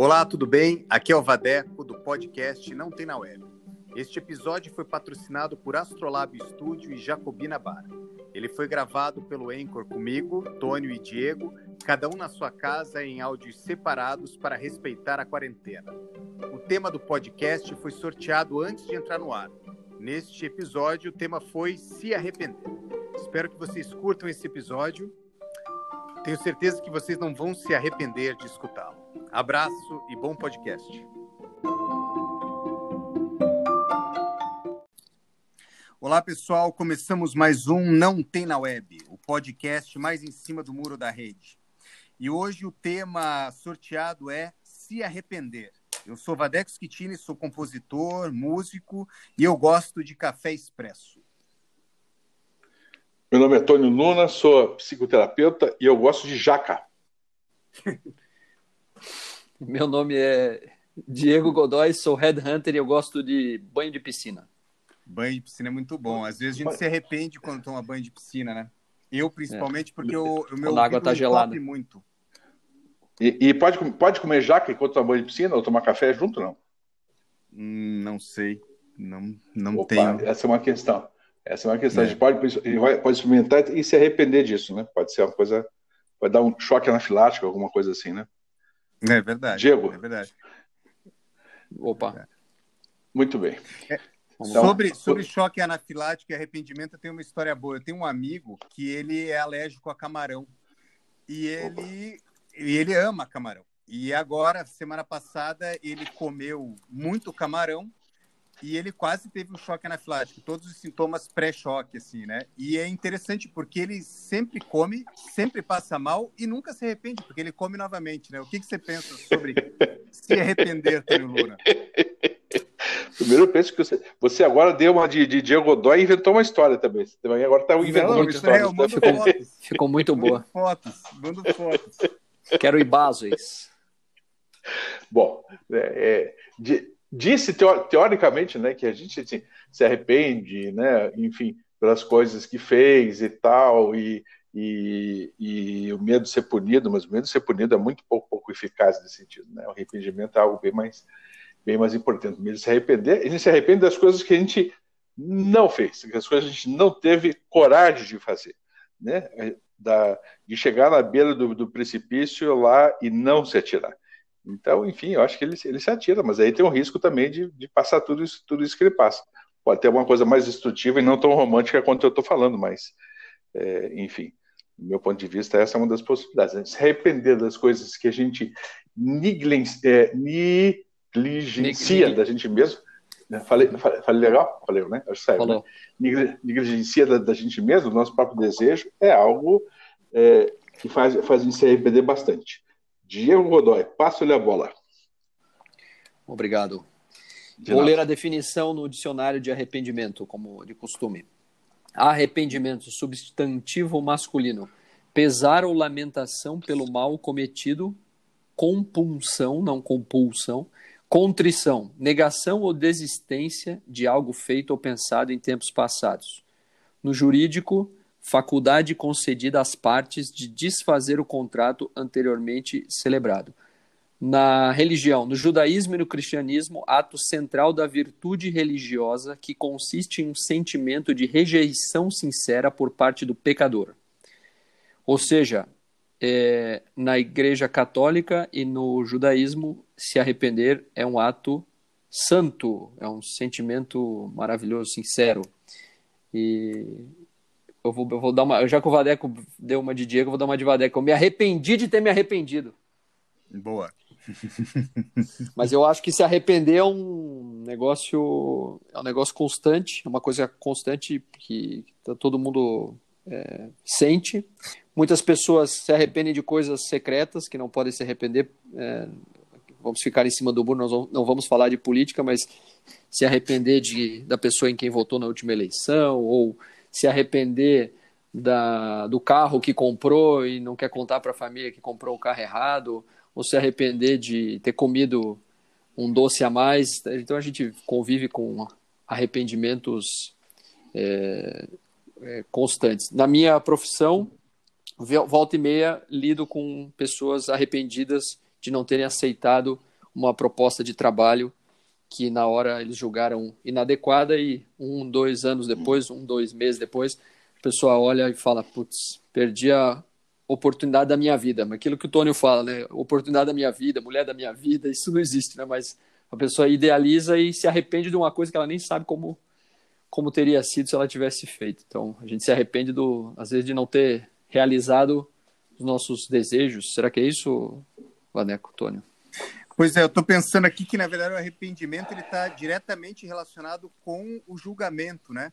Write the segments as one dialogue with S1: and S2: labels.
S1: Olá, tudo bem? Aqui é o Vadeco do podcast Não Tem na Web. Este episódio foi patrocinado por Astrolab Studio e Jacobina Bar. Ele foi gravado pelo Anchor comigo, Tônio e Diego, cada um na sua casa em áudios separados para respeitar a quarentena. O tema do podcast foi sorteado antes de entrar no ar. Neste episódio, o tema foi Se Arrepender. Espero que vocês curtam esse episódio. Tenho certeza que vocês não vão se arrepender de escutá-lo. Abraço e bom podcast. Olá, pessoal. Começamos mais um Não Tem na Web, o podcast mais em cima do muro da rede. E hoje o tema sorteado é Se Arrepender. Eu sou Vadeco Schittini, sou compositor, músico e eu gosto de café expresso.
S2: Meu nome é Tônio Luna, sou psicoterapeuta e eu gosto de jaca.
S3: Meu nome é Diego Godoy, sou headhunter e eu gosto de banho de piscina.
S1: Banho de piscina é muito bom. Às vezes a gente se arrepende quando toma banho de piscina, né? Eu, principalmente, é. porque o, o meu
S3: a água tá gelada.
S1: muito.
S2: E, e, pode, pode comer jaca enquanto toma banho de piscina ou tomar café junto, não?
S1: Hum, não sei. Não, não
S2: Opa,
S1: tenho.
S2: Essa é uma questão. Essa é uma questão. É. A gente pode, pode experimentar e se arrepender disso, né? Pode ser uma coisa. Pode dar um choque anafilático, alguma coisa assim, né?
S1: É verdade.
S2: Diego.
S1: É verdade.
S3: Opa.
S2: Muito bem.
S1: É, então, sobre, sobre choque anafilático e arrependimento, eu tenho uma história boa. Eu tenho um amigo que ele é alérgico a camarão. E ele, e ele ama camarão. E agora, semana passada, ele comeu muito camarão e ele quase teve um choque anafilático, todos os sintomas pré-choque, assim, né? E é interessante porque ele sempre come, sempre passa mal e nunca se arrepende, porque ele come novamente, né? O que, que você pensa sobre se arrepender, Tânio Luna?
S2: Primeiro eu penso que você, você agora deu uma de, de Diego Godoy e inventou uma história também. Você também agora está inventando
S3: muita
S2: história.
S3: É, ficou, ficou, muito boa.
S1: Mando fotos, mando fotos.
S3: Quero ir bases.
S2: Bom, é, é de, disse teoricamente, né, que a gente assim, se arrepende, né, enfim, pelas coisas que fez e tal, e, e, e, o medo de ser punido, mas o medo de ser punido é muito pouco, pouco eficaz nesse sentido, né? O arrependimento é algo bem mais, bem mais importante. De se arrepender, a gente se arrepende das coisas que a gente não fez, das coisas que a gente não teve coragem de fazer, né? Da, de chegar na beira do, do precipício lá e não se atirar. Então, enfim, eu acho que ele, ele se atira, mas aí tem um risco também de, de passar tudo isso, tudo isso que ele passa. Pode ter alguma coisa mais destrutiva e não tão romântica quanto eu estou falando, mas, é, enfim, do meu ponto de vista, essa é uma das possibilidades. A gente se arrepender das coisas que a gente negligencia, é, negligencia da gente mesmo. Né? Falei, falei, falei, legal? Falei, né? Acho que saiu, né? Negligencia da, da, gente mesmo, do nosso próprio desejo, é algo é, que faz, faz a gente se arrepender bastante. Diego Godoy, passo-lhe a bola.
S3: Obrigado. De Vou nada. ler a definição no dicionário de arrependimento, como de costume. Arrependimento, substantivo masculino. Pesar ou lamentação pelo mal cometido, compunção, não compulsão, contrição, negação ou desistência de algo feito ou pensado em tempos passados. No jurídico, faculdade concedida às partes de desfazer o contrato anteriormente celebrado. Na religião, no judaísmo e no cristianismo, ato central da virtude religiosa que consiste em um sentimento de rejeição sincera por parte do pecador. Ou seja, é, na igreja católica e no judaísmo, se arrepender é um ato santo, é um sentimento maravilhoso, sincero. E eu vou, eu vou dar uma. Já que o Vadeco deu uma de Diego, eu vou dar uma de Vadeco. Eu me arrependi de ter me arrependido.
S1: Boa.
S3: Mas eu acho que se arrepender é um negócio. É um negócio constante, é uma coisa constante que todo mundo é, sente. Muitas pessoas se arrependem de coisas secretas que não podem se arrepender. É, vamos ficar em cima do muro, nós não vamos falar de política, mas se arrepender de, da pessoa em quem votou na última eleição, ou se arrepender da, do carro que comprou e não quer contar para a família que comprou o carro errado, ou se arrepender de ter comido um doce a mais. Então a gente convive com arrependimentos é, é, constantes. Na minha profissão, volta e meia lido com pessoas arrependidas de não terem aceitado uma proposta de trabalho que na hora eles julgaram inadequada e um, dois anos depois, um, dois meses depois, a pessoa olha e fala, putz, perdi a oportunidade da minha vida. Aquilo que o Tônio fala, né? Oportunidade da minha vida, mulher da minha vida, isso não existe, né? Mas a pessoa idealiza e se arrepende de uma coisa que ela nem sabe como como teria sido se ela tivesse feito. Então, a gente se arrepende do às vezes de não ter realizado os nossos desejos. Será que é isso, Vaneco, Tônio?
S1: Pois é, eu estou pensando aqui que, na verdade, o arrependimento está diretamente relacionado com o julgamento, né?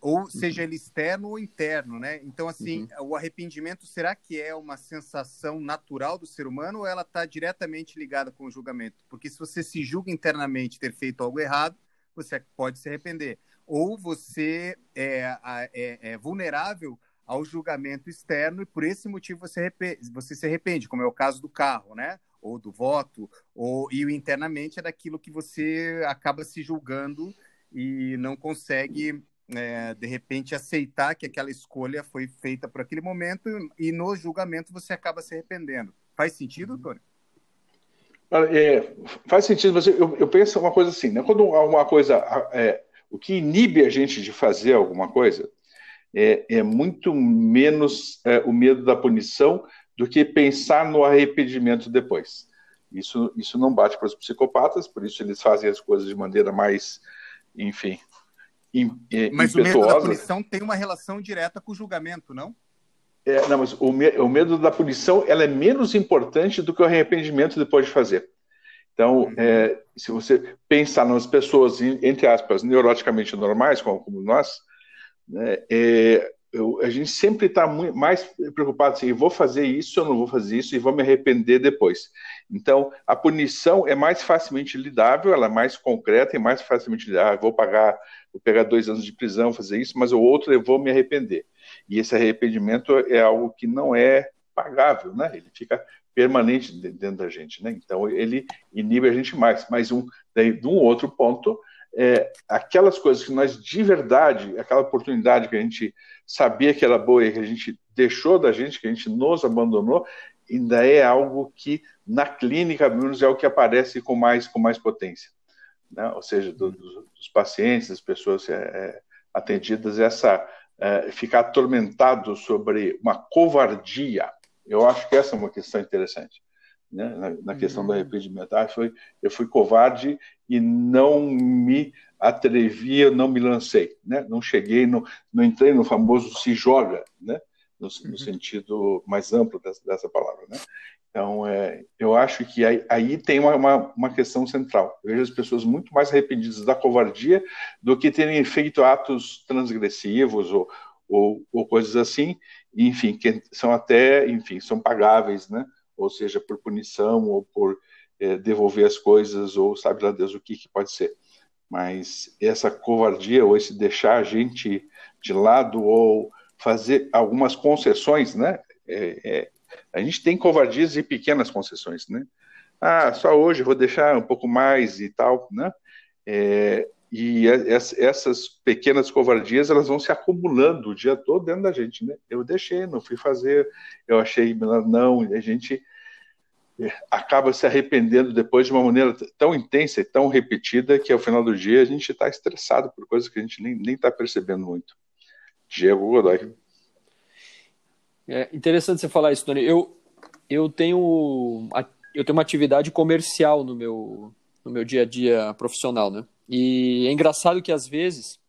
S1: Ou seja, ele externo ou interno, né? Então, assim, uhum. o arrependimento, será que é uma sensação natural do ser humano ou ela está diretamente ligada com o julgamento? Porque se você se julga internamente ter feito algo errado, você pode se arrepender. Ou você é, é, é vulnerável ao julgamento externo e por esse motivo você, você se arrepende, como é o caso do carro, né? Ou do voto, ou e o internamente é daquilo que você acaba se julgando e não consegue é, de repente aceitar que aquela escolha foi feita por aquele momento e no julgamento você acaba se arrependendo. Faz sentido, Tony?
S2: É, faz sentido, mas eu, eu, penso uma coisa assim, né? Quando alguma coisa, é, o que inibe a gente de fazer alguma coisa é, é muito menos é, o medo da punição do que pensar no arrependimento depois. Isso, isso não bate para os psicopatas, por isso eles fazem as coisas de maneira mais, enfim,
S1: im, é, Mas impetuosa. o medo da punição tem uma relação direta com o julgamento, não?
S2: É, não, mas o, me, o medo da punição ela é menos importante do que o arrependimento depois de fazer. Então, uhum. é, se você pensar nas pessoas, entre aspas, neuroticamente normais, como, como nós, né, é, a gente sempre está mais preocupado assim, vou fazer isso, eu não vou fazer isso e vou me arrepender depois. Então, a punição é mais facilmente lidável, ela é mais concreta e mais facilmente lidável. Ah, vou pagar, vou pegar dois anos de prisão, fazer isso, mas o outro eu vou me arrepender. E esse arrependimento é algo que não é pagável, né? Ele fica permanente dentro da gente, né? Então, ele inibe a gente mais. Mas um, daí, de um outro ponto, é, aquelas coisas que nós de verdade, aquela oportunidade que a gente sabia que era boa e que a gente deixou da gente, que a gente nos abandonou, ainda é algo que na clínica, menos, é o que aparece com mais, com mais potência. Né? Ou seja, do, do, dos pacientes, das pessoas é, é, atendidas, essa é, ficar atormentado sobre uma covardia. Eu acho que essa é uma questão interessante né, na, na, questão do uhum. arrependimento. Ah, foi, eu fui covarde e não me atrevi, eu não me lancei, né? não cheguei, não, não entrei no famoso se joga, né? no, no uhum. sentido mais amplo dessa, dessa palavra. Né? Então, é, eu acho que aí, aí tem uma, uma, uma, questão central. Eu vejo as pessoas muito mais arrependidas da covardia do que terem feito atos transgressivos ou, ou, ou coisas assim, enfim, que são até, enfim, são pagáveis, né? Ou seja, por punição ou por é, devolver as coisas, ou sabe lá Deus o que, que pode ser. Mas essa covardia ou esse deixar a gente de lado ou fazer algumas concessões, né? É, é, a gente tem covardias e pequenas concessões, né? Ah, só hoje vou deixar um pouco mais e tal, né? É, e essas pequenas covardias elas vão se acumulando o dia todo dentro da gente, né? Eu deixei, não fui fazer, eu achei não, e a gente acaba se arrependendo depois de uma maneira tão intensa e tão repetida que ao final do dia a gente está estressado por coisas que a gente nem está percebendo muito. Diego Godoy.
S3: É interessante você falar isso, Tony. Eu, eu, tenho, eu tenho uma atividade comercial no meu, no meu dia a dia profissional, né? E é engraçado que às vezes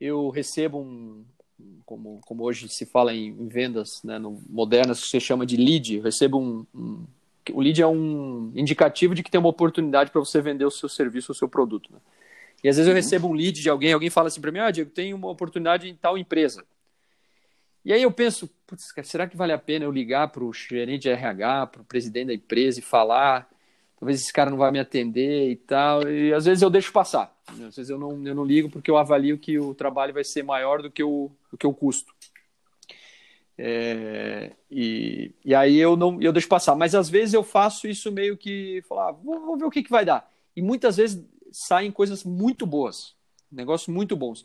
S3: eu recebo um, como, como hoje se fala em vendas né, no, modernas, que você chama de lead. Eu recebo um, um, o lead é um indicativo de que tem uma oportunidade para você vender o seu serviço, o seu produto. Né? E às vezes eu uhum. recebo um lead de alguém, alguém fala assim para mim, ah, Diego, tem uma oportunidade em tal empresa. E aí eu penso, será que vale a pena eu ligar para o gerente de RH, para o presidente da empresa e falar? Talvez esse cara não vai me atender e tal. E às vezes eu deixo passar. Às vezes eu não, eu não ligo porque eu avalio que o trabalho vai ser maior do que o, do que o custo. É, e, e aí eu não eu deixo passar. Mas às vezes eu faço isso meio que falar, ah, vou, vou, ver o que, que vai dar. E muitas vezes saem coisas muito boas, negócios muito bons.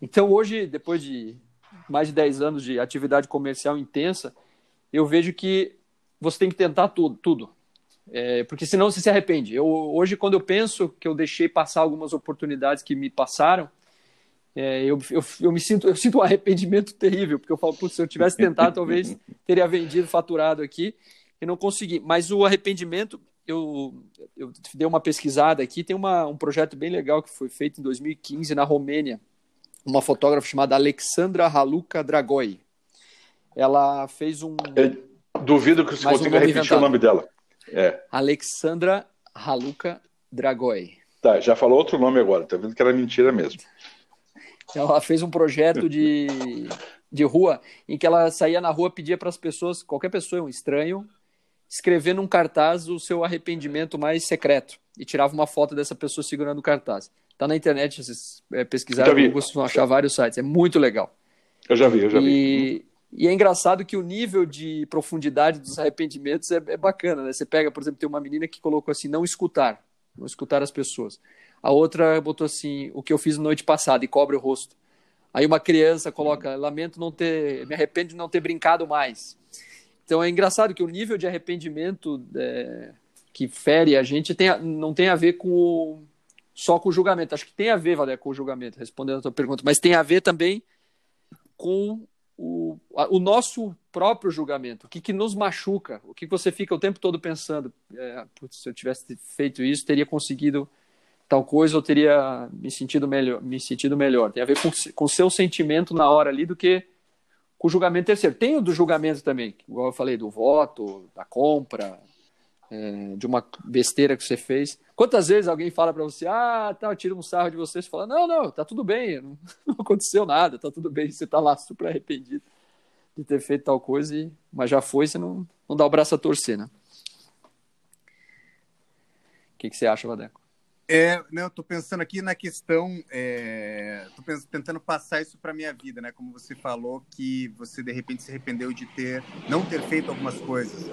S3: Então hoje, depois de mais de 10 anos de atividade comercial intensa, eu vejo que você tem que tentar tudo, tudo. É, porque senão você se arrepende. Eu, hoje, quando eu penso que eu deixei passar algumas oportunidades que me passaram, é, eu, eu, eu, me sinto, eu sinto um arrependimento terrível, porque eu falo, se eu tivesse tentado, talvez teria vendido, faturado aqui, e não consegui. Mas o arrependimento, eu, eu dei uma pesquisada aqui, tem uma, um projeto bem legal que foi feito em 2015 na Romênia, uma fotógrafa chamada Alexandra Haluka Dragoi. Ela fez um.
S2: Eu duvido que você consiga um repetir inventado. o nome dela.
S3: É. Alexandra Haluka Dragoi.
S2: Tá, já falou outro nome agora, tá vendo que era mentira mesmo.
S3: Ela fez um projeto de, de rua em que ela saía na rua, pedia para as pessoas, qualquer pessoa, um estranho, escrever num cartaz o seu arrependimento mais secreto e tirava uma foto dessa pessoa segurando o cartaz. Tá na internet, vocês é, pesquisarem, vocês vão achar vários sites. É muito legal.
S2: Eu já vi, eu já vi.
S3: E, é engraçado que o nível de profundidade dos arrependimentos é, é, bacana, né? Você pega, por exemplo, tem uma menina que colocou assim, não escutar, não escutar as pessoas. A outra botou assim, o que eu fiz noite passada e cobre o rosto. Aí uma criança coloca, lamento não ter, me arrependo de não ter brincado mais. Então é engraçado que o nível de arrependimento é, que fere a gente tem, não tem a ver com o, só com o julgamento. Acho que tem a ver, Valéria, com o julgamento, respondendo a tua pergunta, mas tem a ver também com o, o nosso próprio julgamento, o que, que nos machuca, o que você fica o tempo todo pensando, é, putz, se eu tivesse feito isso, teria conseguido tal coisa, ou teria me sentido melhor, me sentido melhor. Tem a ver com seu sentimento na hora ali do que com o julgamento terceiro. Tem o do julgamento também, igual eu falei, do voto, da compra, é, de uma besteira que você fez. Quantas vezes alguém fala para você, ah, tá, tira um sarro de você, você fala, não, não, tá tudo bem, não, não aconteceu nada, tá tudo bem, você tá lá super arrependido de ter feito tal coisa, e, mas já foi, você não, não dá o braço a torcer, né? O que, que você acha, Vadeco?
S1: É, né, eu tô pensando aqui na questão, é, tô pensando, tentando passar isso para minha vida, né? Como você falou que você de repente se arrependeu de ter não ter feito algumas coisas.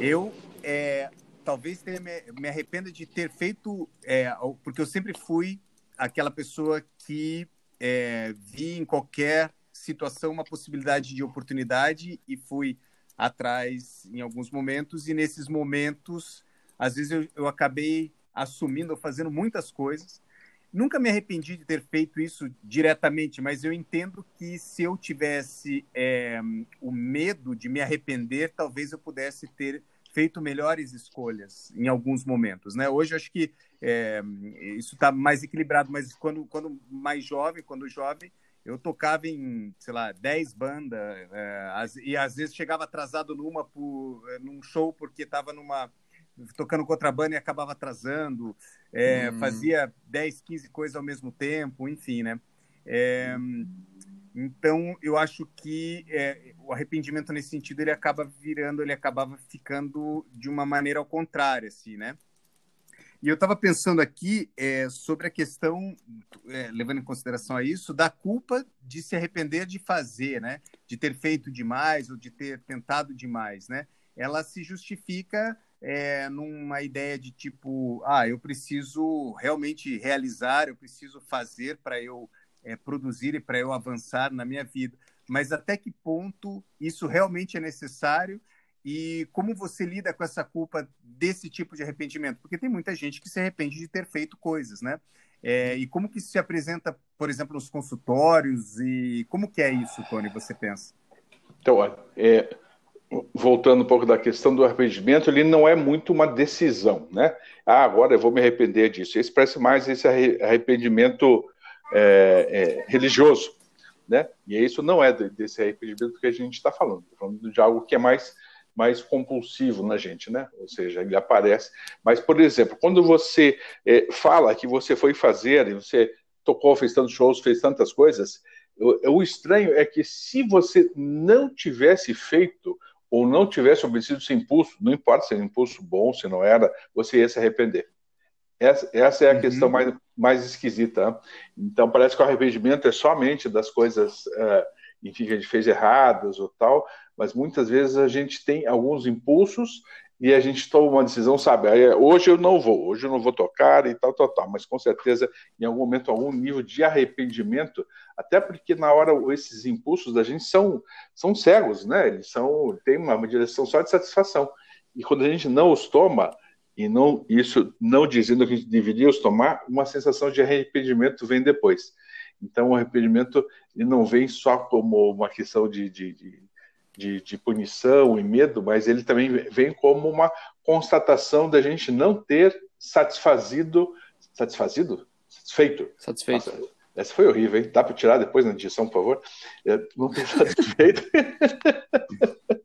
S1: Eu é, talvez me, me arrependa de ter feito, é, porque eu sempre fui aquela pessoa que é, vi em qualquer situação uma possibilidade de oportunidade e fui atrás em alguns momentos e nesses momentos às vezes eu, eu acabei assumindo ou fazendo muitas coisas. Nunca me arrependi de ter feito isso diretamente, mas eu entendo que se eu tivesse é, o medo de me arrepender, talvez eu pudesse ter feito melhores escolhas em alguns momentos, né? Hoje eu acho que é, isso está mais equilibrado, mas quando, quando mais jovem, quando jovem, eu tocava em, sei lá, 10 bandas é, e às vezes chegava atrasado numa por, num show porque estava numa tocando contrabando e acabava atrasando, é, hum. fazia 10, 15 coisas ao mesmo tempo, enfim, né? É, então, eu acho que é, o arrependimento nesse sentido ele acaba virando, ele acabava ficando de uma maneira ao contrário, assim, né? E eu estava pensando aqui é, sobre a questão, é, levando em consideração a isso, da culpa de se arrepender de fazer, né? De ter feito demais ou de ter tentado demais, né? Ela se justifica é, numa ideia de tipo, ah, eu preciso realmente realizar, eu preciso fazer para eu é, produzir e para eu avançar na minha vida. Mas até que ponto isso realmente é necessário e como você lida com essa culpa desse tipo de arrependimento? Porque tem muita gente que se arrepende de ter feito coisas, né? É, e como que isso se apresenta, por exemplo, nos consultórios e como que é isso, Tony? Você pensa?
S2: Então, é, voltando um pouco da questão do arrependimento, ele não é muito uma decisão, né? Ah, agora eu vou me arrepender disso. Esse parece mais esse arrependimento é, é, religioso, né? E isso não é desse arrependimento que a gente está falando. Está falando de algo que é mais mais compulsivo na gente, né? Ou seja, ele aparece. Mas, por exemplo, quando você é, fala que você foi fazer, você tocou, fez tantos shows, fez tantas coisas, o, o estranho é que se você não tivesse feito ou não tivesse obedecido esse impulso, não importa se era um impulso bom, se não era, você ia se arrepender. Essa, essa é a uhum. questão mais, mais esquisita. Né? Então, parece que o arrependimento é somente das coisas uh, enfim, que a gente fez erradas ou tal, mas muitas vezes a gente tem alguns impulsos e a gente toma uma decisão, sabe, hoje eu não vou, hoje eu não vou tocar e tal, tal, tal, mas com certeza em algum momento algum nível de arrependimento, até porque na hora esses impulsos da gente são, são cegos, né, eles são, tem uma direção só de satisfação, e quando a gente não os toma, e não isso não dizendo que a gente deveria os tomar, uma sensação de arrependimento vem depois. Então, o arrependimento não vem só como uma questão de, de, de, de, de punição e medo, mas ele também vem como uma constatação da gente não ter satisfazido, satisfazido? Satisfeito.
S3: Satisfeito. Nossa,
S2: essa foi horrível, hein? Dá para tirar depois na edição, por favor? Eu não ter satisfeito.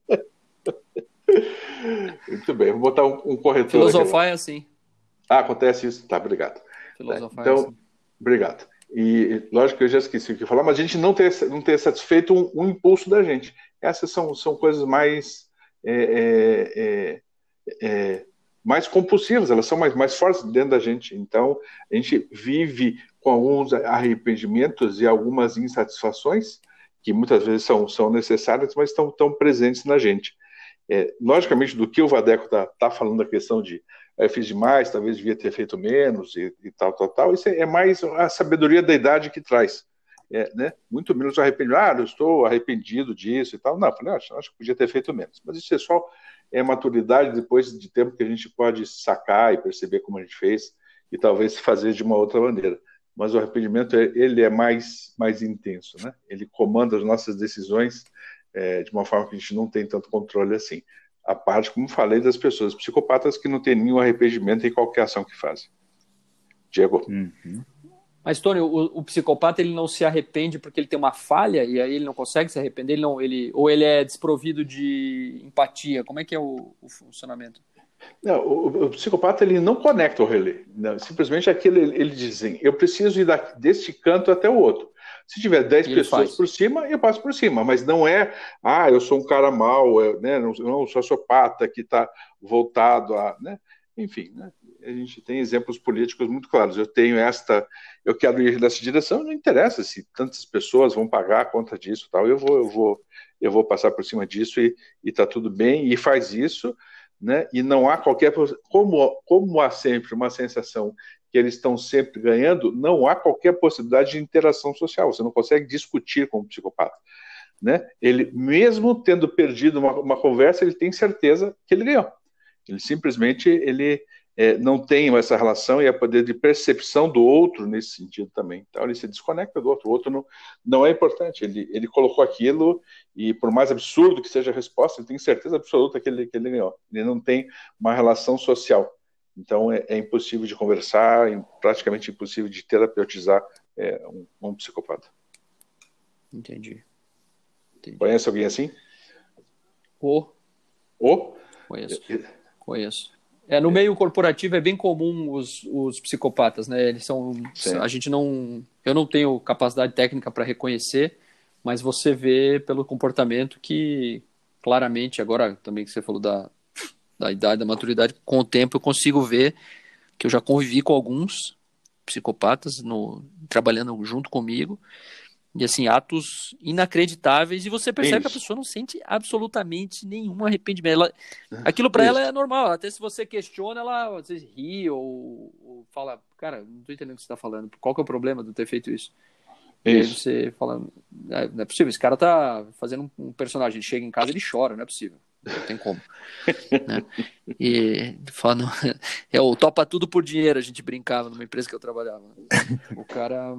S2: Muito bem, vou botar um, um corretor.
S3: Filosofar é assim.
S2: Ah, acontece isso. Tá, obrigado. Filosofar então, é assim. obrigado. E lógico que eu já esqueci o que falar, mas a gente não ter, não ter satisfeito um, um impulso da gente. Essas são, são coisas mais é, é, é, é, mais compulsivas, elas são mais, mais fortes dentro da gente. Então, a gente vive com alguns arrependimentos e algumas insatisfações, que muitas vezes são, são necessárias, mas estão tão presentes na gente. É, logicamente, do que o Vadeco está tá falando da questão de eu fiz demais, talvez devia ter feito menos e, e tal, tal, tal, isso é mais a sabedoria da idade que traz. É, né? Muito menos arrependido, ah, eu estou arrependido disso e tal. Não, falei, acho, acho que podia ter feito menos. Mas isso é só é maturidade depois de tempo que a gente pode sacar e perceber como a gente fez e talvez fazer de uma outra maneira. Mas o arrependimento ele é mais mais intenso, né? Ele comanda as nossas decisões é, de uma forma que a gente não tem tanto controle assim. A parte, como falei, das pessoas psicopatas que não têm nenhum arrependimento em qualquer ação que fazem. Diego.
S3: Uhum. Mas, Tony, o, o, psicopata ele não se arrepende porque ele tem uma falha e aí ele não consegue se arrepender, ele não, ele, ou ele é desprovido de empatia? Como é que é o, o funcionamento?
S2: Não, o, o, psicopata ele não conecta o relé. Não, simplesmente aquele ele diz assim, eu preciso ir daqui, deste canto até o outro. Se tiver 10 pessoas faz. por cima, eu passo por cima. Mas não é, ah, eu sou um cara mau, eu, né, não, não sociopata que está voltado a. Né? Enfim, né? a gente tem exemplos políticos muito claros. Eu tenho esta, eu quero ir nessa direção, não interessa se tantas pessoas vão pagar a conta disso, tal. Eu vou, eu vou, eu vou passar por cima disso e está tudo bem e faz isso, né? E não há qualquer como como há sempre uma sensação que eles estão sempre ganhando, não há qualquer possibilidade de interação social. Você não consegue discutir com o psicopata. Né? Ele, mesmo tendo perdido uma, uma conversa, ele tem certeza que ele ganhou. Ele simplesmente ele é, não tem essa relação e a poder de percepção do outro nesse sentido também. Então ele se desconecta do outro. O outro não, não é importante. Ele, ele colocou aquilo e por mais absurdo que seja a resposta, ele tem certeza absoluta que ele, que ele ganhou. Ele não tem uma relação social. Então é, é impossível de conversar, é praticamente impossível de terapeutizar é, um, um, psicopata.
S3: Entendi.
S2: Entendi. Conhece alguém assim?
S3: O.
S2: O?
S3: Conheço. Conheço. É, no meio corporativo é bem comum os, os psicopatas, né? Eles são. Sim. A gente não. Eu não tenho capacidade técnica para reconhecer, mas você vê pelo comportamento que claramente, agora também que você falou da, da idade, da maturidade, com o tempo eu consigo ver que eu já convivi com alguns psicopatas no, trabalhando junto comigo e assim atos inacreditáveis e você percebe Isso. que a pessoa não sente absolutamente nenhum arrependimento ela, aquilo para ela é normal até se você questiona ela você ri ou, ou, fala cara não tô entendendo o que você tá falando qual que é o problema de ter feito isso isso. E aí você fala é, não é possível esse cara tá fazendo um personagem ele chega em casa ele chora não é possível não tem como. né? E falando, é o topa tudo por dinheiro, a gente brincava numa empresa que eu trabalhava. O cara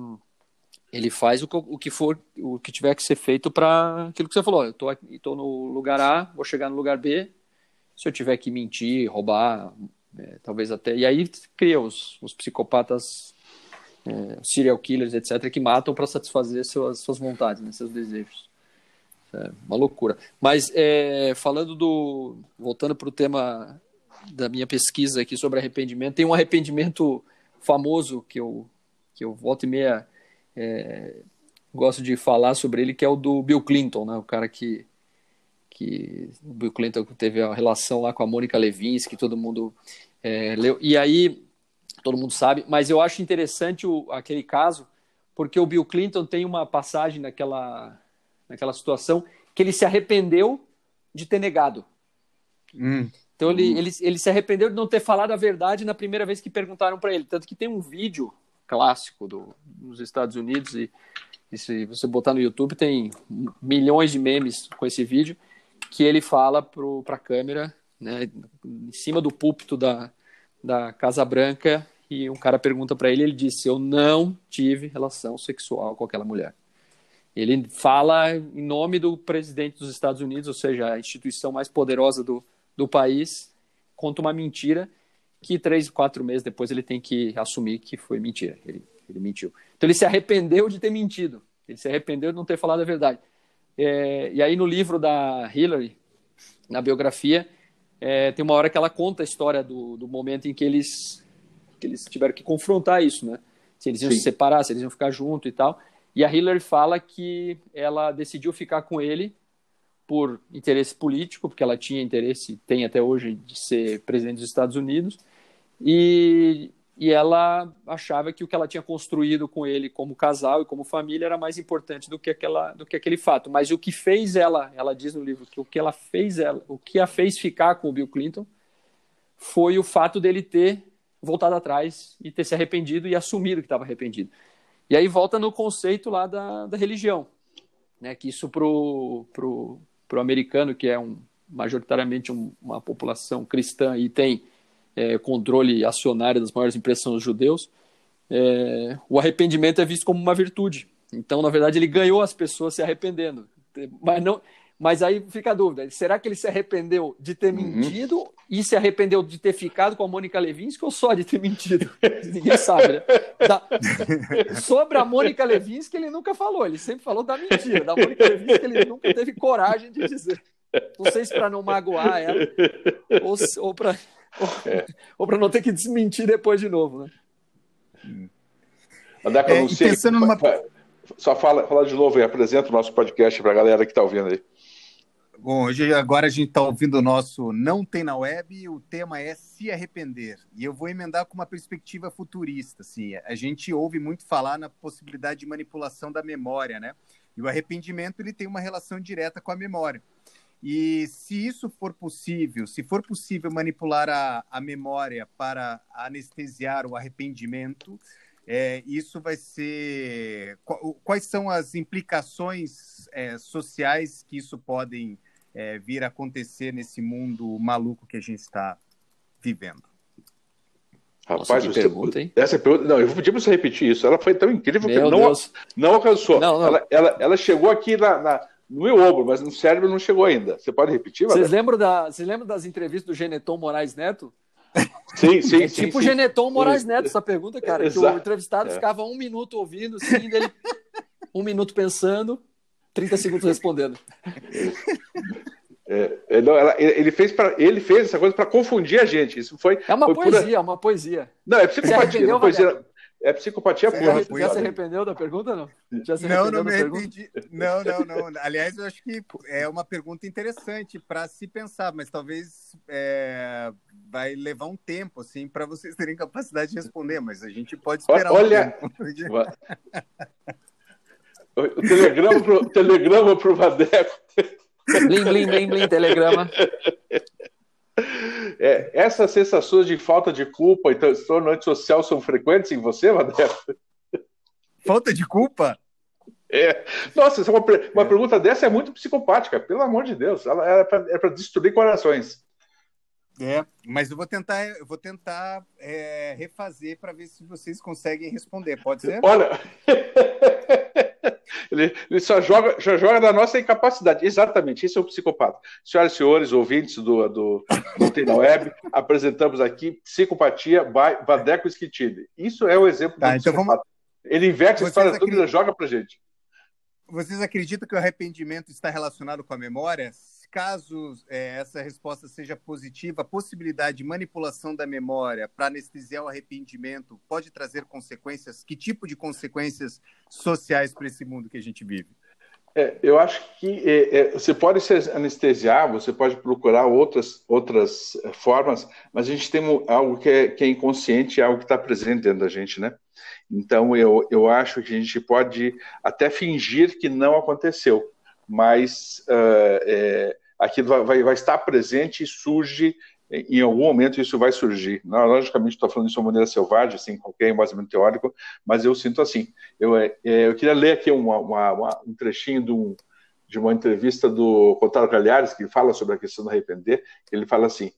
S3: ele faz o que, o que for, o que tiver que ser feito para aquilo que você falou. Eu tô, tô no lugar A, vou chegar no lugar B. Se eu tiver que mentir, roubar, é, talvez até. E aí cria os, os psicopatas, é, serial killers, etc., que matam para satisfazer suas, suas vontades, né, seus desejos. É uma loucura. Mas é, falando do. Voltando para o tema da minha pesquisa aqui sobre arrependimento, tem um arrependimento famoso que eu, que eu volto e meia é, gosto de falar sobre ele, que é o do Bill Clinton, né? o cara que. que o Bill Clinton teve a relação lá com a Mônica Levinsky, todo mundo é, leu. E aí, todo mundo sabe, mas eu acho interessante o, aquele caso, porque o Bill Clinton tem uma passagem naquela naquela situação, que ele se arrependeu de ter negado. Hum. Então ele, hum. ele, ele se arrependeu de não ter falado a verdade na primeira vez que perguntaram para ele. Tanto que tem um vídeo clássico do, dos Estados Unidos e, e se você botar no YouTube tem milhões de memes com esse vídeo que ele fala para a câmera, né, em cima do púlpito da, da Casa Branca e um cara pergunta para ele, ele disse: "Eu não tive relação sexual com aquela mulher". Ele fala em nome do presidente dos Estados Unidos, ou seja, a instituição mais poderosa do, do país, conta uma mentira que três, quatro meses depois ele tem que assumir que foi mentira. Ele, ele mentiu. Então ele se arrependeu de ter mentido. Ele se arrependeu de não ter falado a verdade. É, e aí no livro da Hillary, na biografia, é, tem uma hora que ela conta a história do, do momento em que eles, que eles tiveram que confrontar isso, né? Se eles iam Sim. se separar, se eles iam ficar junto e tal. E a Hillary fala que ela decidiu ficar com ele por interesse político, porque ela tinha interesse, tem até hoje, de ser presidente dos Estados Unidos, e, e ela achava que o que ela tinha construído com ele como casal e como família era mais importante do que, aquela, do que aquele fato. Mas o que fez ela, ela diz no livro que o que ela fez ela, o que a fez ficar com o Bill Clinton foi o fato dele ter voltado atrás e ter se arrependido e assumido que estava arrependido. E aí volta no conceito lá da, da religião, né? Que isso pro, pro, pro americano, que é um, majoritariamente um, uma população cristã e tem é, controle acionário das maiores empresas são os judeus, é, o arrependimento é visto como uma virtude. Então, na verdade, ele ganhou as pessoas se arrependendo. Mas não, mas aí fica a dúvida: será que ele se arrependeu de ter uhum. mentido e se arrependeu de ter ficado com a Mônica Levinsky ou só de ter mentido? Ninguém sabe, né? Da... Sobre a Mônica Levinsky, ele nunca falou, ele sempre falou da mentira. Da Mônica Levinsky, ele nunca teve coragem de dizer. Não sei se para não magoar ela ou, ou para ou, é. ou não ter que desmentir depois de novo, né?
S2: É, pensando numa... Só fala, fala de novo e apresenta o nosso podcast para a galera que está ouvindo aí.
S1: Bom, hoje agora a gente está ouvindo o nosso Não Tem na Web e o tema é se arrepender. E eu vou emendar com uma perspectiva futurista. Assim, a gente ouve muito falar na possibilidade de manipulação da memória, né? E o arrependimento ele tem uma relação direta com a memória. E se isso for possível, se for possível manipular a, a memória para anestesiar o arrependimento, é, isso vai ser. Quais são as implicações é, sociais que isso podem é, vir a acontecer nesse mundo maluco que a gente está vivendo?
S2: Rapaz, Nossa, você, pergunta, hein? essa pergunta, não, eu vou pedir para você repetir isso. Ela foi tão incrível meu que não, não alcançou. Não, não. Ela, ela, ela, chegou aqui na, na, no meu ombro, mas no cérebro não chegou ainda. Você pode repetir?
S3: Vocês lembram, da, vocês lembram das entrevistas do Geneton Moraes Neto?
S2: Sim, sim, é
S3: sim. Tipo
S2: sim.
S3: Geneton Moraes Neto, essa pergunta, cara. Que o entrevistado é. ficava um minuto ouvindo, assim, dele, um minuto pensando, 30 segundos respondendo.
S2: É, é, não, ela, ele, fez pra, ele fez essa coisa para confundir a gente. Isso foi.
S3: É uma poesia, pura... é uma poesia.
S2: Não, é psicopatia. Não, poesia, é psicopatia
S3: Você pura. Já, se arrependeu da pergunta, não? Já se
S1: não, não me arrependi. Não, não, não. Aliás, eu acho que é uma pergunta interessante para se pensar, mas talvez é, vai levar um tempo, assim, para vocês terem capacidade de responder, mas a gente pode esperar
S2: Olha... um tempo. O telegrama pro, telegrama pro Vadeco.
S3: Blim, blim, blim, blim, telegrama.
S2: É, essas sensações de falta de culpa e transtorno antissocial são frequentes em você, Vadeco?
S1: Falta de culpa?
S2: É. Nossa, uma, uma é. pergunta dessa é muito psicopática, pelo amor de Deus. Ela é para é destruir corações.
S1: É, mas eu vou tentar, eu vou tentar é, refazer para ver se vocês conseguem responder. Pode ser?
S2: Olha, ele, ele, só joga, já joga da nossa incapacidade. Exatamente, esse é o psicopata. Senhoras e senhores, ouvintes do, do, do na Web, apresentamos aqui Psicopatia by Vadeco Schitide. Isso é o exemplo
S1: tá, do então
S2: psicopata. Vamos... Ele inverte a história toda e joga pra gente.
S1: Vocês acreditam que o arrependimento está relacionado com a memória? Caso é, essa resposta seja positiva, a possibilidade de manipulação da memória para anestesiar o arrependimento pode trazer consequências? Que tipo de consequências sociais para esse mundo que a gente vive?
S2: É, eu acho que é, é, você pode se anestesiar, você pode procurar outras, outras é, formas, mas a gente tem algo que é, que é inconsciente, algo que está presente dentro da gente, né? Então eu, eu acho que a gente pode até fingir que não aconteceu, mas uh, aquilo vai, vai, estar presente e surge, em algum momento isso vai surgir. Não, logicamente, estou falando isso de uma maneira selvagem, sem qualquer embasamento teórico, mas eu sinto assim. Eu, é, é eu queria ler aqui uma, uma, uma, um trechinho de, um, de uma entrevista do Contaro Calhares, que fala sobre a questão do arrepender. Ele fala assim: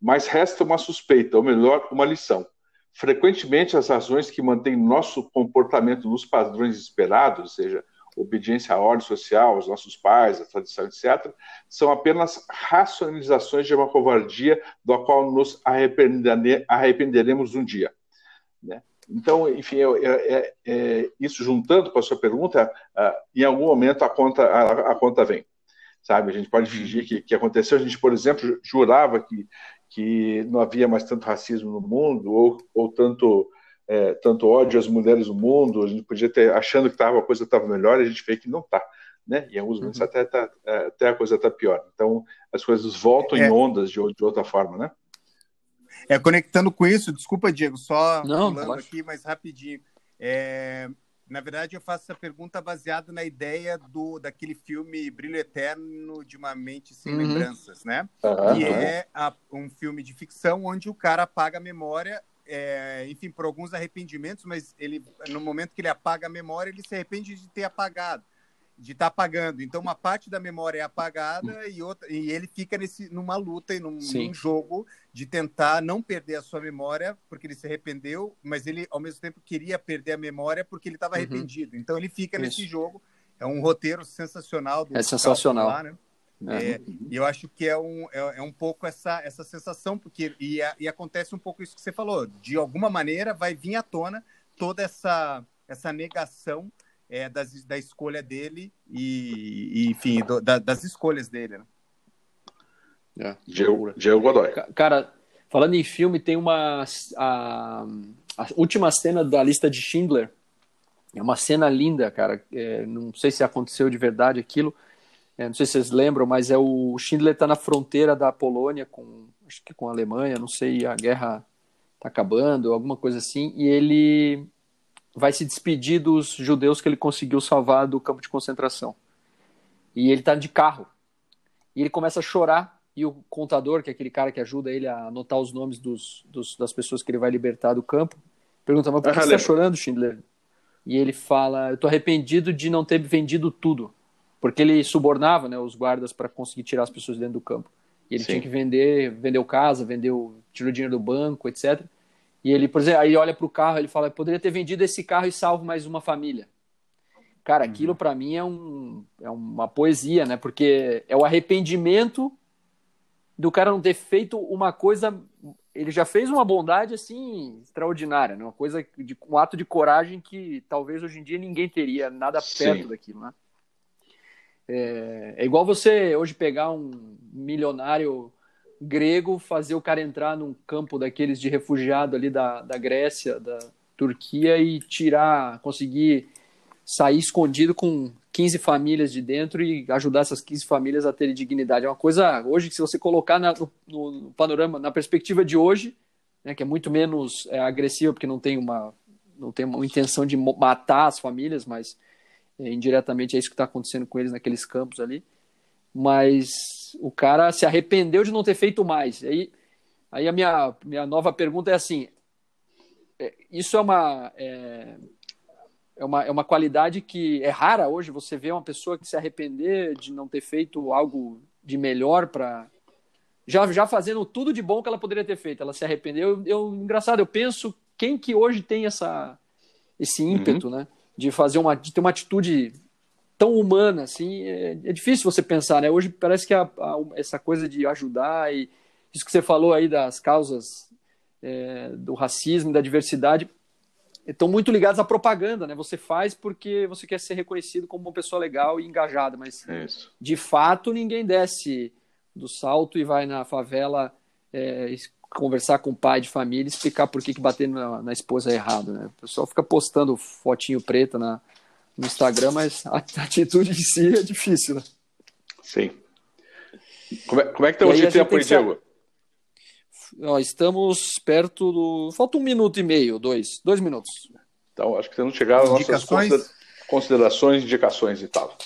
S2: mas resta uma suspeita, ou melhor, uma lição. Frequentemente, as razões que mantêm nosso comportamento nos padrões esperados, ou seja, obediência à ordem social, aos nossos pais, à tradição, etc., são apenas racionalizações de uma covardia da qual nos arrependeremos um dia. Né? Então, enfim, é, é, é, isso juntando com a sua pergunta, uh, em algum momento a conta, a, a, conta vem. Sabe, a gente pode fingir que, que aconteceu. A gente, por exemplo, jurava que, que não havia mais tanto racismo no mundo, ou, ou tanto é, tanto ódio às mulheres no mundo, a gente podia ter achando que tava, a coisa estava melhor, e a gente vê que não está. Né? Em alguns momentos uhum. até, tá, é, até a coisa está pior. Então, as coisas voltam é. em ondas de, de, outra forma, né?
S1: É, conectando com isso, desculpa, Diego, só não, falando aqui, mas rapidinho. É, na verdade, eu faço essa pergunta baseada na ideia do daquele filme Brilho Eterno de uma Mente Sem uhum. Lembranças, né? Uhum. Que é a, um filme de ficção onde o cara apaga a memória é, enfim, por alguns arrependimentos, mas ele, no momento que ele apaga a memória, ele se arrepende de ter apagado, de estar tá apagando. Então, uma parte da memória é apagada e outra, e ele fica nesse, numa luta e num, num, jogo de tentar não perder a sua memória, porque ele se arrependeu, mas ele, ao mesmo tempo, queria perder a memória porque ele estava uhum. arrependido. Então, ele fica Isso. nesse jogo. É um roteiro sensacional. Do
S3: é sensacional. Lá, né?
S1: É, e eu acho que é um, é, é, um pouco essa, essa sensação, porque e, e, acontece um pouco isso que você falou. De alguma maneira vai vir à tona toda essa, essa negação é, das, da escolha dele e, e enfim, do, da, das escolhas dele. Né?
S2: É, Diego, Diego Godoy.
S3: Cara, falando em filme, tem uma. A, a última cena da lista de Schindler. É uma cena linda, cara. É, não sei se aconteceu de verdade aquilo é, não sei se vocês lembram, mas é o Schindler está na fronteira da Polônia com, acho que com a Alemanha, não sei, a guerra está acabando, alguma coisa assim, e ele vai se despedir dos judeus que ele conseguiu salvar do campo de concentração. E ele está de carro. E ele começa a chorar e o contador, que é aquele cara que ajuda ele a anotar os nomes dos, dos das pessoas que ele vai libertar do campo, pergunta: "Mas por que ah, você está chorando, Schindler?" E ele fala: "Eu estou arrependido de não ter vendido tudo." Porque ele subornava né, os guardas para conseguir tirar as pessoas dentro do campo. E ele Sim. tinha que vender, vendeu casa, vendeu, tirou dinheiro do banco, etc. E ele, por exemplo, aí olha para o carro, ele fala, poderia ter vendido esse carro e salvo mais uma família. Cara, uhum. aquilo para mim é, um, é uma poesia, né? Porque é o arrependimento do cara não ter feito uma coisa. Ele já fez uma bondade assim extraordinária, né? Uma coisa de um ato de coragem que talvez hoje em dia ninguém teria nada perto Sim. daquilo, né? É, é, igual você hoje pegar um milionário grego, fazer o cara entrar num campo daqueles de refugiado ali da, da Grécia, da Turquia e tirar, conseguir sair escondido com 15 famílias de dentro e ajudar essas 15 famílias a terem dignidade. É uma coisa, hoje, que se você colocar na, no, no, panorama, na perspectiva de hoje, né, que é muito menos é, agressiva, porque não tem uma não tem uma intenção de matar as famílias, mas indiretamente é isso que está acontecendo com eles naqueles campos ali. Mas o cara se arrependeu de não ter feito mais. Aí, aí a minha, minha nova pergunta é assim: é, isso é uma, é, é, uma, é uma qualidade que é rara hoje. Você vê uma pessoa que se arrepender de não ter feito algo de melhor para. Já, já fazendo tudo de bom que ela poderia ter feito, ela se arrependeu. Eu, eu engraçado, eu penso quem que hoje tem essa, esse ímpeto, uhum. né? De fazer uma, de ter uma atitude tão humana assim, é, é difícil você pensar, né? Hoje parece que a, a, essa coisa de ajudar e isso que você falou aí das causas é, do racismo, da diversidade, estão muito ligados à propaganda, né? Você faz porque você quer ser reconhecido como uma pessoa legal e engajada, mas é de fato ninguém desce do salto e vai na favela é, conversar com o pai de família e explicar por que, que bater na, na esposa é errado, né? O pessoal fica postando fotinho preta na, no Instagram, mas a atitude em si é difícil, né?
S2: Sim. Como é, como é que estamos de tempo aí, Diego?
S3: Ó, estamos perto do. Falta um minuto e meio, dois. Dois minutos.
S2: Então, acho que temos chegado às nossas considerações, considerações, indicações e tal.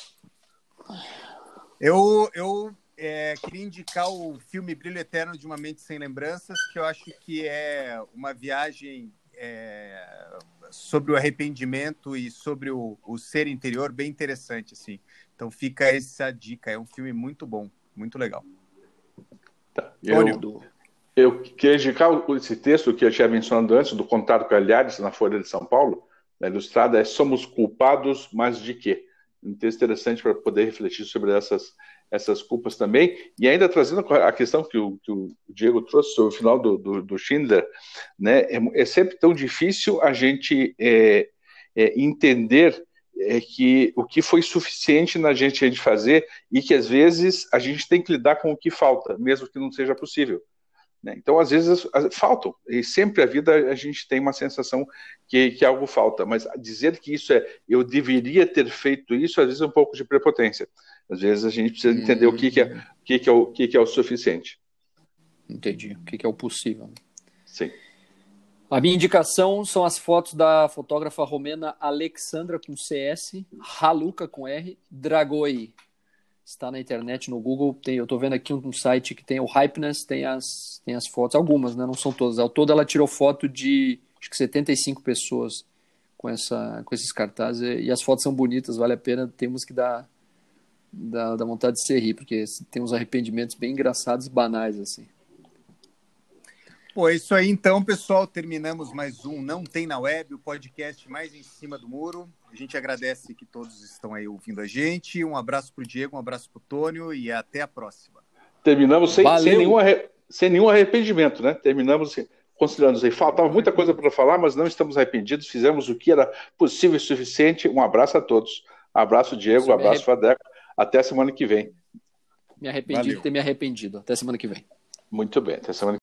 S1: Eu, eu é, queria indicar o filme Brilho Eterno de uma Mente Sem Lembranças, que eu acho que é uma viagem é, sobre o arrependimento e sobre o, o, ser interior bem interessante, assim. Então fica essa dica, é um filme muito bom, muito legal.
S2: Tá. Eu, Eu queria indicar esse texto que eu tinha mencionado antes, do Contato Calhares, na Folha de São Paulo, na Ilustrada, é Somos Culpados, mas de quê? Um texto interessante para poder refletir sobre essas, essas culpas também. E ainda trazendo a questão que o, que o Diego trouxe sobre o final do, do, do Schindler, né? É, é, sempre tão difícil a gente é, é, entender é que o que foi suficiente na gente, gente fazer e que às vezes a gente tem que lidar com o que falta, mesmo que não seja possível. Né? Então, às vezes, faltam, e sempre a vida a gente tem uma sensação que, que algo falta, mas dizer que isso é eu deveria ter feito isso, às vezes é um pouco de prepotência. Às vezes a gente precisa entender hum. o que, que, é, o, que, que, é o, que, que é o suficiente.
S3: Entendi, o que, que é o possível.
S2: Sim.
S3: A minha indicação são as fotos da fotógrafa romena Alexandra com CS, Haluka com R, Dragoi. Está na internet, no Google. Tem, eu estou vendo aqui um, um, site que tem o Hypeness, tem as, tem as fotos, algumas, né? não são todas. Ao todo ela tirou foto de acho que 75 pessoas com, essa, com esses cartazes. E as fotos são bonitas, vale a pena. Temos que dar, dar vontade de se rir, porque tem uns arrependimentos bem engraçados e banais, assim.
S1: Pô, é isso aí então, pessoal. Terminamos mais um Não Tem na Web, o podcast mais em cima do muro. A gente agradece que todos estão aí ouvindo a gente. Um abraço para o Diego, um abraço para o Tônio e até a próxima.
S2: Terminamos sem, sem, nenhum, sem nenhum arrependimento, né? Terminamos considerando aí, faltava muita coisa para falar, mas não estamos arrependidos, fizemos o que era possível e suficiente. Um abraço a todos. Abraço, Diego, abraço, Fadeco. Até semana que vem.
S3: Me arrependi Valeu. de ter me arrependido. Até semana que vem.
S2: Muito bem, até semana